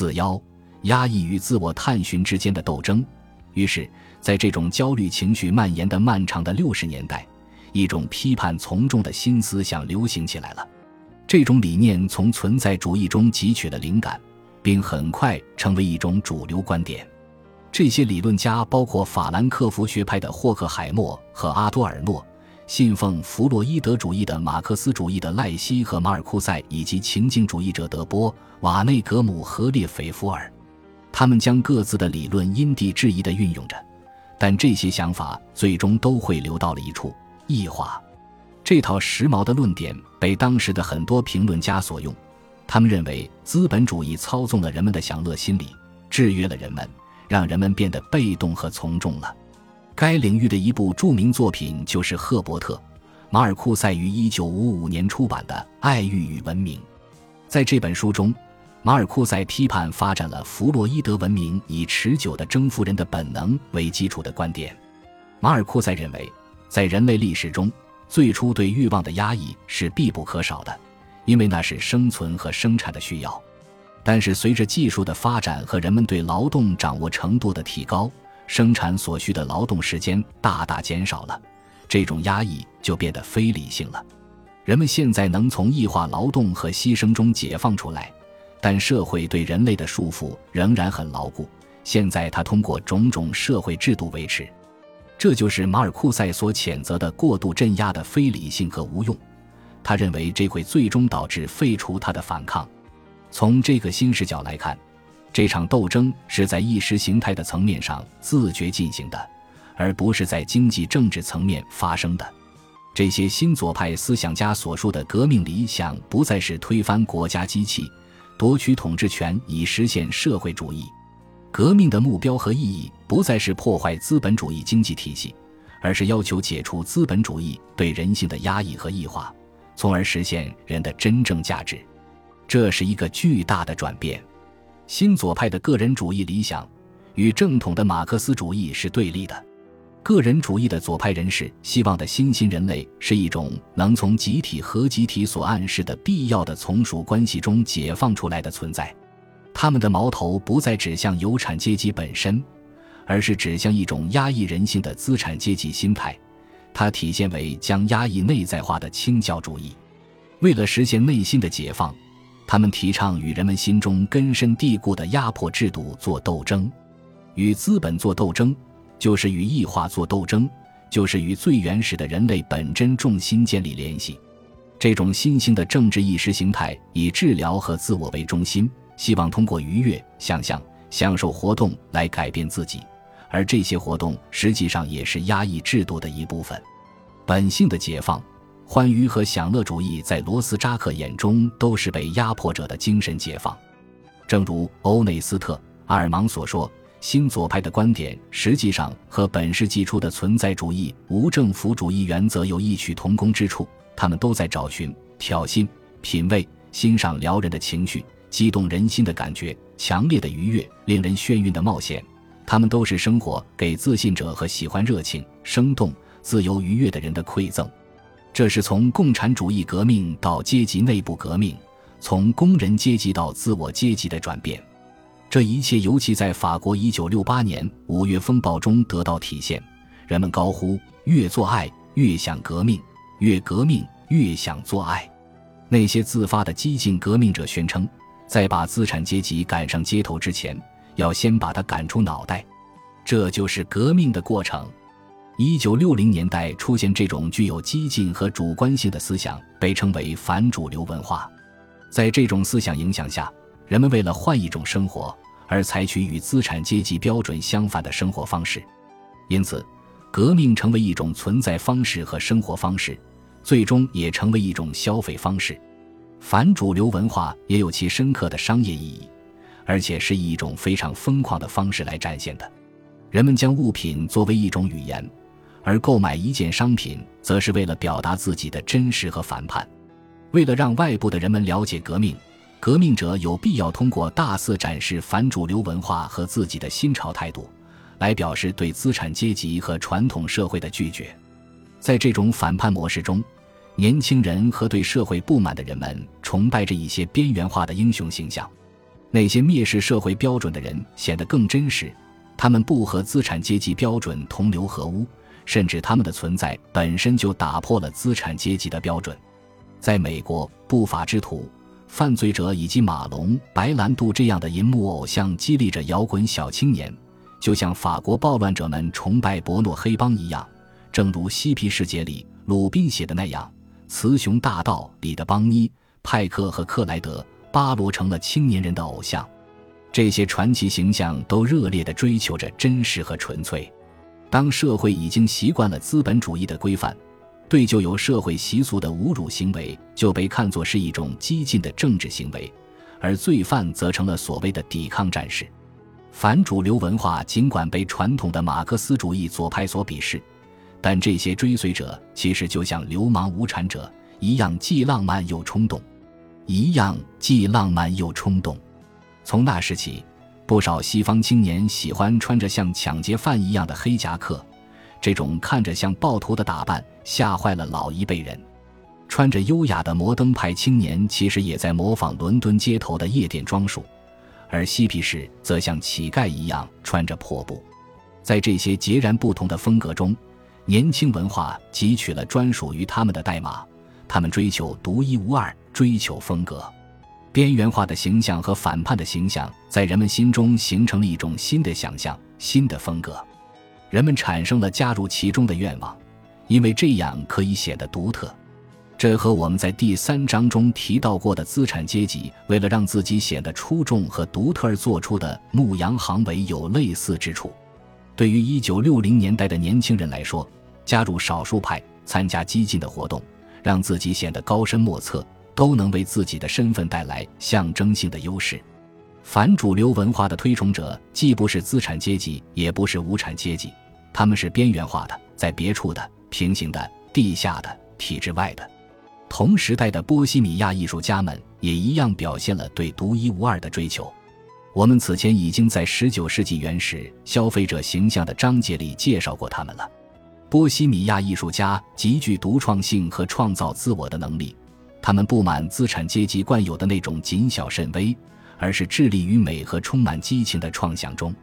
自邀、压抑与自我探寻之间的斗争。于是，在这种焦虑情绪蔓延的漫长的六十年代，一种批判从众的新思想流行起来了。这种理念从存在主义中汲取了灵感，并很快成为一种主流观点。这些理论家包括法兰克福学派的霍克海默和阿多尔诺，信奉弗洛伊德主义的马克思主义的赖希和马尔库塞，以及情境主义者德波、瓦内格姆和列斐福尔。他们将各自的理论因地制宜地运用着，但这些想法最终都会流到了一处——异化。这套时髦的论点被当时的很多评论家所用，他们认为资本主义操纵了人们的享乐心理，制约了人们，让人们变得被动和从众了。该领域的一部著名作品就是赫伯特·马尔库塞于1955年出版的《爱欲与文明》。在这本书中，马尔库塞批判发展了弗洛伊德文明以持久的征服人的本能为基础的观点。马尔库塞认为，在人类历史中，最初对欲望的压抑是必不可少的，因为那是生存和生产的需要。但是，随着技术的发展和人们对劳动掌握程度的提高，生产所需的劳动时间大大减少了，这种压抑就变得非理性了。人们现在能从异化劳动和牺牲中解放出来。但社会对人类的束缚仍然很牢固。现在，他通过种种社会制度维持，这就是马尔库塞所谴责的过度镇压的非理性和无用。他认为这会最终导致废除他的反抗。从这个新视角来看，这场斗争是在意识形态的层面上自觉进行的，而不是在经济政治层面发生的。这些新左派思想家所说的革命理想，不再是推翻国家机器。夺取统治权以实现社会主义，革命的目标和意义不再是破坏资本主义经济体系，而是要求解除资本主义对人性的压抑和异化，从而实现人的真正价值。这是一个巨大的转变。新左派的个人主义理想与正统的马克思主义是对立的。个人主义的左派人士希望的新兴人类是一种能从集体和集体所暗示的必要的从属关系中解放出来的存在。他们的矛头不再指向有产阶级本身，而是指向一种压抑人性的资产阶级心态。它体现为将压抑内在化的清教主义。为了实现内心的解放，他们提倡与人们心中根深蒂固的压迫制度做斗争，与资本做斗争。就是与异化做斗争，就是与最原始的人类本真重心建立联系。这种新兴的政治意识形态以治疗和自我为中心，希望通过愉悦、想象、享受活动来改变自己，而这些活动实际上也是压抑制度的一部分。本性的解放、欢愉和享乐主义，在罗斯扎克眼中都是被压迫者的精神解放。正如欧内斯特·阿尔芒所说。新左派的观点实际上和本世纪初的存在主义无政府主义原则有异曲同工之处。他们都在找寻、挑衅、品味、欣赏撩人的情绪、激动人心的感觉、强烈的愉悦、令人眩晕的冒险。他们都是生活给自信者和喜欢热情、生动、自由、愉悦的人的馈赠。这是从共产主义革命到阶级内部革命，从工人阶级到自我阶级的转变。这一切尤其在法国1968年五月风暴中得到体现。人们高呼：“越做爱越想革命，越革命越想做爱。”那些自发的激进革命者宣称，在把资产阶级赶上街头之前，要先把他赶出脑袋。这就是革命的过程。1960年代出现这种具有激进和主观性的思想，被称为反主流文化。在这种思想影响下，人们为了换一种生活而采取与资产阶级标准相反的生活方式，因此，革命成为一种存在方式和生活方式，最终也成为一种消费方式。反主流文化也有其深刻的商业意义，而且是以一种非常疯狂的方式来展现的。人们将物品作为一种语言，而购买一件商品，则是为了表达自己的真实和反叛。为了让外部的人们了解革命。革命者有必要通过大肆展示反主流文化和自己的新潮态度，来表示对资产阶级和传统社会的拒绝。在这种反叛模式中，年轻人和对社会不满的人们崇拜着一些边缘化的英雄形象。那些蔑视社会标准的人显得更真实，他们不和资产阶级标准同流合污，甚至他们的存在本身就打破了资产阶级的标准。在美国，不法之徒、犯罪者以及马龙·白兰度这样的银幕偶像激励着摇滚小青年，就像法国暴乱者们崇拜伯诺黑帮一样。正如《嬉皮世界》里鲁宾写的那样，《雌雄大盗》里的邦尼、派克和克莱德。巴罗成了青年人的偶像，这些传奇形象都热烈地追求着真实和纯粹。当社会已经习惯了资本主义的规范，对旧有社会习俗的侮辱行为就被看作是一种激进的政治行为，而罪犯则成了所谓的抵抗战士。反主流文化尽管被传统的马克思主义左派所鄙视，但这些追随者其实就像流氓无产者一样，既浪漫又冲动。一样既浪漫又冲动。从那时起，不少西方青年喜欢穿着像抢劫犯一样的黑夹克，这种看着像暴徒的打扮吓坏了老一辈人。穿着优雅的摩登派青年其实也在模仿伦敦街头的夜店装束，而嬉皮士则像乞丐一样穿着破布。在这些截然不同的风格中，年轻文化汲取了专属于他们的代码，他们追求独一无二。追求风格，边缘化的形象和反叛的形象在人们心中形成了一种新的想象、新的风格，人们产生了加入其中的愿望，因为这样可以显得独特。这和我们在第三章中提到过的资产阶级为了让自己显得出众和独特而做出的牧羊行为有类似之处。对于1960年代的年轻人来说，加入少数派、参加激进的活动，让自己显得高深莫测。都能为自己的身份带来象征性的优势。反主流文化的推崇者既不是资产阶级，也不是无产阶级，他们是边缘化的，在别处的、平行的、地下的、体制外的。同时代的波西米亚艺术家们也一样表现了对独一无二的追求。我们此前已经在19世纪原始消费者形象的章节里介绍过他们了。波西米亚艺术家极具独创性和创造自我的能力。他们不满资产阶级惯有的那种谨小慎微，而是致力于美和充满激情的创想中。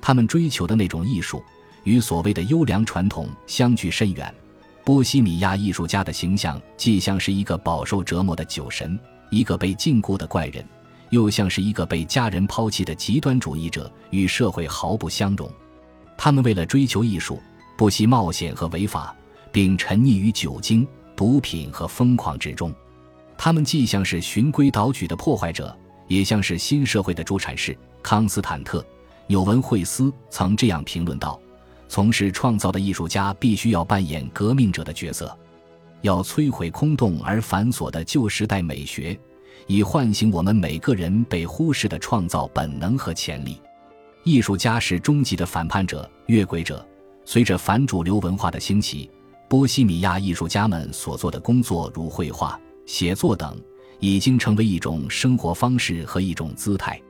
他们追求的那种艺术，与所谓的优良传统相距甚远。波西米亚艺术家的形象既像是一个饱受折磨的酒神，一个被禁锢的怪人，又像是一个被家人抛弃的极端主义者，与社会毫不相容。他们为了追求艺术，不惜冒险和违法，并沉溺于酒精、毒品和疯狂之中。他们既像是循规蹈矩的破坏者，也像是新社会的助产士。康斯坦特·纽文惠斯曾这样评论道：“从事创造的艺术家必须要扮演革命者的角色，要摧毁空洞而繁琐的旧时代美学，以唤醒我们每个人被忽视的创造本能和潜力。艺术家是终极的反叛者、越轨者。随着反主流文化的兴起，波西米亚艺术家们所做的工作，如绘画。”写作等已经成为一种生活方式和一种姿态，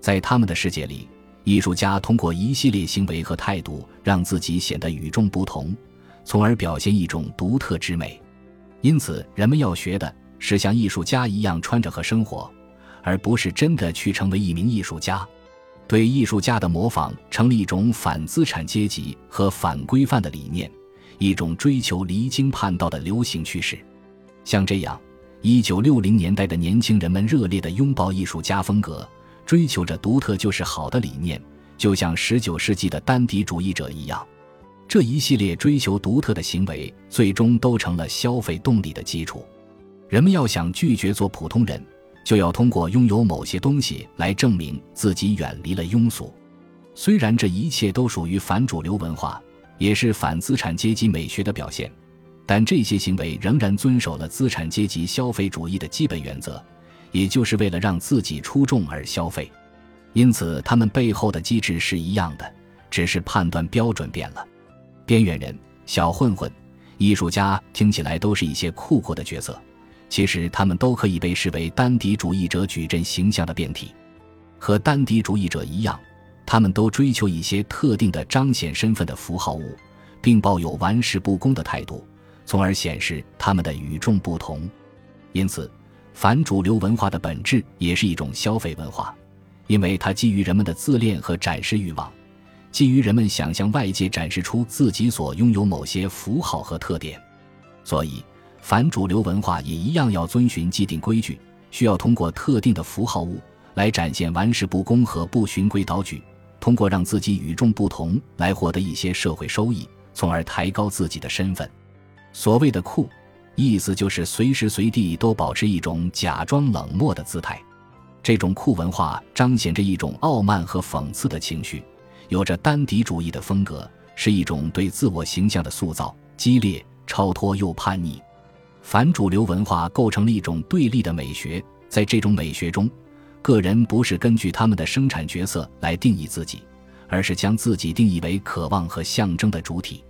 在他们的世界里，艺术家通过一系列行为和态度让自己显得与众不同，从而表现一种独特之美。因此，人们要学的是像艺术家一样穿着和生活，而不是真的去成为一名艺术家。对艺术家的模仿成了一种反资产阶级和反规范的理念，一种追求离经叛道的流行趋势。像这样。一九六零年代的年轻人们热烈地拥抱艺术家风格，追求着独特就是好的理念，就像十九世纪的丹迪主义者一样。这一系列追求独特的行为，最终都成了消费动力的基础。人们要想拒绝做普通人，就要通过拥有某些东西来证明自己远离了庸俗。虽然这一切都属于反主流文化，也是反资产阶级美学的表现。但这些行为仍然遵守了资产阶级消费主义的基本原则，也就是为了让自己出众而消费。因此，他们背后的机制是一样的，只是判断标准变了。边缘人、小混混、艺术家听起来都是一些酷酷的角色，其实他们都可以被视为丹迪主义者矩阵形象的变体。和丹迪主义者一样，他们都追求一些特定的彰显身份的符号物，并抱有玩世不恭的态度。从而显示他们的与众不同，因此，反主流文化的本质也是一种消费文化，因为它基于人们的自恋和展示欲望，基于人们想向外界展示出自己所拥有某些符号和特点，所以反主流文化也一样要遵循既定规矩，需要通过特定的符号物来展现玩世不恭和不循规蹈矩，通过让自己与众不同来获得一些社会收益，从而抬高自己的身份。所谓的酷，意思就是随时随地都保持一种假装冷漠的姿态。这种酷文化彰显着一种傲慢和讽刺的情绪，有着丹迪主义的风格，是一种对自我形象的塑造，激烈、超脱又叛逆。反主流文化构成了一种对立的美学，在这种美学中，个人不是根据他们的生产角色来定义自己，而是将自己定义为渴望和象征的主体。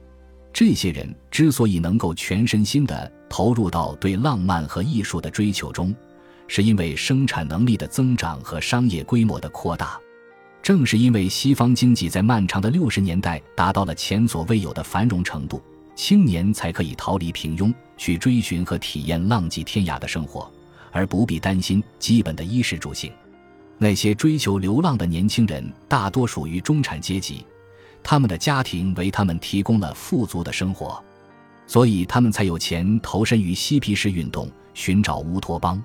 这些人之所以能够全身心地投入到对浪漫和艺术的追求中，是因为生产能力的增长和商业规模的扩大。正是因为西方经济在漫长的六十年代达到了前所未有的繁荣程度，青年才可以逃离平庸，去追寻和体验浪迹天涯的生活，而不必担心基本的衣食住行。那些追求流浪的年轻人大多属于中产阶级。他们的家庭为他们提供了富足的生活，所以他们才有钱投身于嬉皮士运动，寻找乌托邦。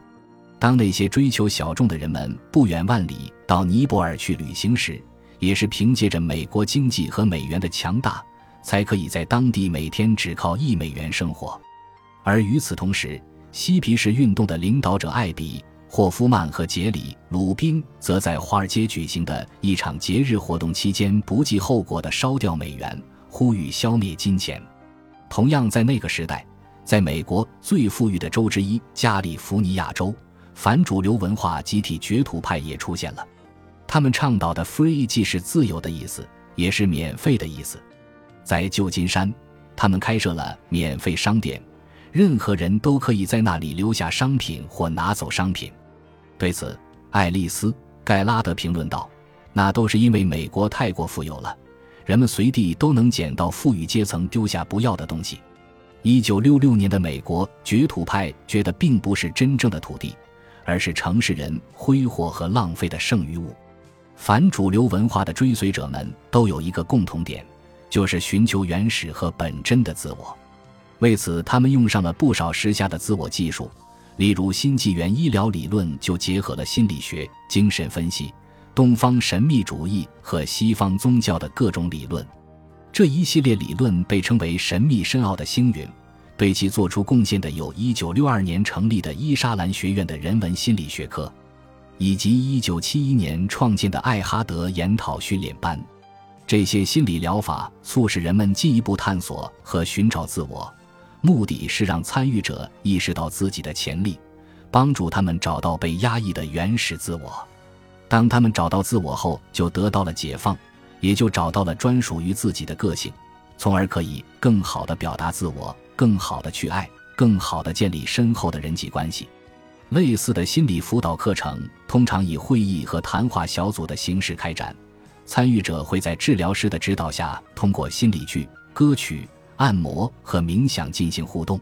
当那些追求小众的人们不远万里到尼泊尔去旅行时，也是凭借着美国经济和美元的强大，才可以在当地每天只靠一美元生活。而与此同时，嬉皮士运动的领导者艾比。霍夫曼和杰里·鲁宾则在华尔街举行的一场节日活动期间不计后果地烧掉美元，呼吁消灭金钱。同样在那个时代，在美国最富裕的州之一加利福尼亚州，反主流文化集体掘土派也出现了。他们倡导的 “free” 既是自由的意思，也是免费的意思。在旧金山，他们开设了免费商店。任何人都可以在那里留下商品或拿走商品。对此，爱丽丝·盖拉德评论道：“那都是因为美国太过富有了，人们随地都能捡到富裕阶层丢下不要的东西。”一九六六年的美国掘土派觉得并不是真正的土地，而是城市人挥霍和浪费的剩余物。反主流文化的追随者们都有一个共同点，就是寻求原始和本真的自我。为此，他们用上了不少时下的自我技术，例如新纪元医疗理论就结合了心理学、精神分析、东方神秘主义和西方宗教的各种理论。这一系列理论被称为神秘深奥的星云。对其做出贡献的有1962年成立的伊莎兰学院的人文心理学科，以及1971年创建的艾哈德研讨训练班。这些心理疗法促使人们进一步探索和寻找自我。目的是让参与者意识到自己的潜力，帮助他们找到被压抑的原始自我。当他们找到自我后，就得到了解放，也就找到了专属于自己的个性，从而可以更好地表达自我，更好地去爱，更好地建立深厚的人际关系。类似的心理辅导课程通常以会议和谈话小组的形式开展，参与者会在治疗师的指导下，通过心理剧、歌曲。按摩和冥想进行互动。